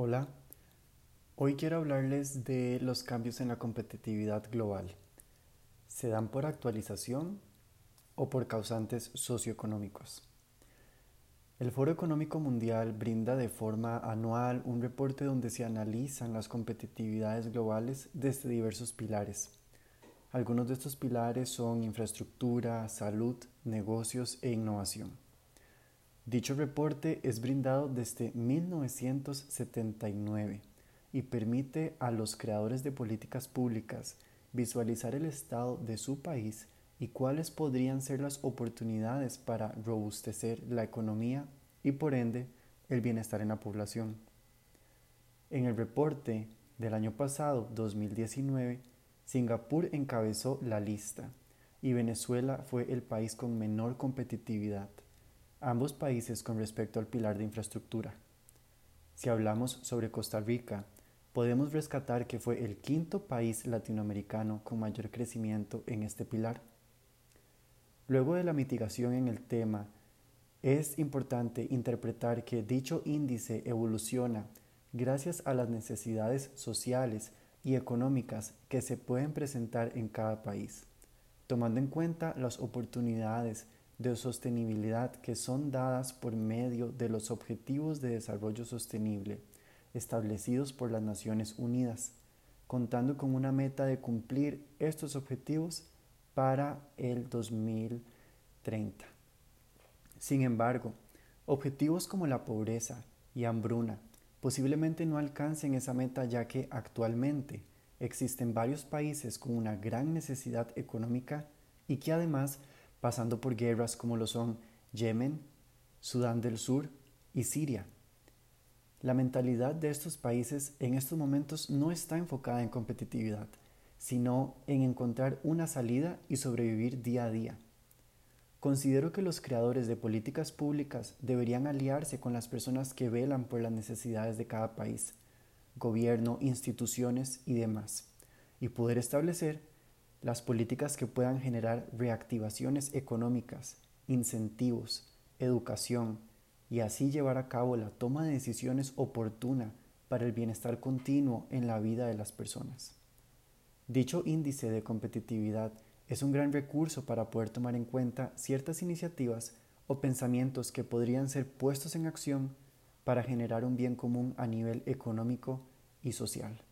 Hola, hoy quiero hablarles de los cambios en la competitividad global. ¿Se dan por actualización o por causantes socioeconómicos? El Foro Económico Mundial brinda de forma anual un reporte donde se analizan las competitividades globales desde diversos pilares. Algunos de estos pilares son infraestructura, salud, negocios e innovación. Dicho reporte es brindado desde 1979 y permite a los creadores de políticas públicas visualizar el estado de su país y cuáles podrían ser las oportunidades para robustecer la economía y por ende el bienestar en la población. En el reporte del año pasado, 2019, Singapur encabezó la lista y Venezuela fue el país con menor competitividad ambos países con respecto al pilar de infraestructura. Si hablamos sobre Costa Rica, podemos rescatar que fue el quinto país latinoamericano con mayor crecimiento en este pilar. Luego de la mitigación en el tema, es importante interpretar que dicho índice evoluciona gracias a las necesidades sociales y económicas que se pueden presentar en cada país, tomando en cuenta las oportunidades de sostenibilidad que son dadas por medio de los Objetivos de Desarrollo Sostenible establecidos por las Naciones Unidas, contando con una meta de cumplir estos objetivos para el 2030. Sin embargo, objetivos como la pobreza y hambruna posiblemente no alcancen esa meta ya que actualmente existen varios países con una gran necesidad económica y que además pasando por guerras como lo son Yemen, Sudán del Sur y Siria. La mentalidad de estos países en estos momentos no está enfocada en competitividad, sino en encontrar una salida y sobrevivir día a día. Considero que los creadores de políticas públicas deberían aliarse con las personas que velan por las necesidades de cada país, gobierno, instituciones y demás, y poder establecer las políticas que puedan generar reactivaciones económicas, incentivos, educación y así llevar a cabo la toma de decisiones oportuna para el bienestar continuo en la vida de las personas. Dicho índice de competitividad es un gran recurso para poder tomar en cuenta ciertas iniciativas o pensamientos que podrían ser puestos en acción para generar un bien común a nivel económico y social.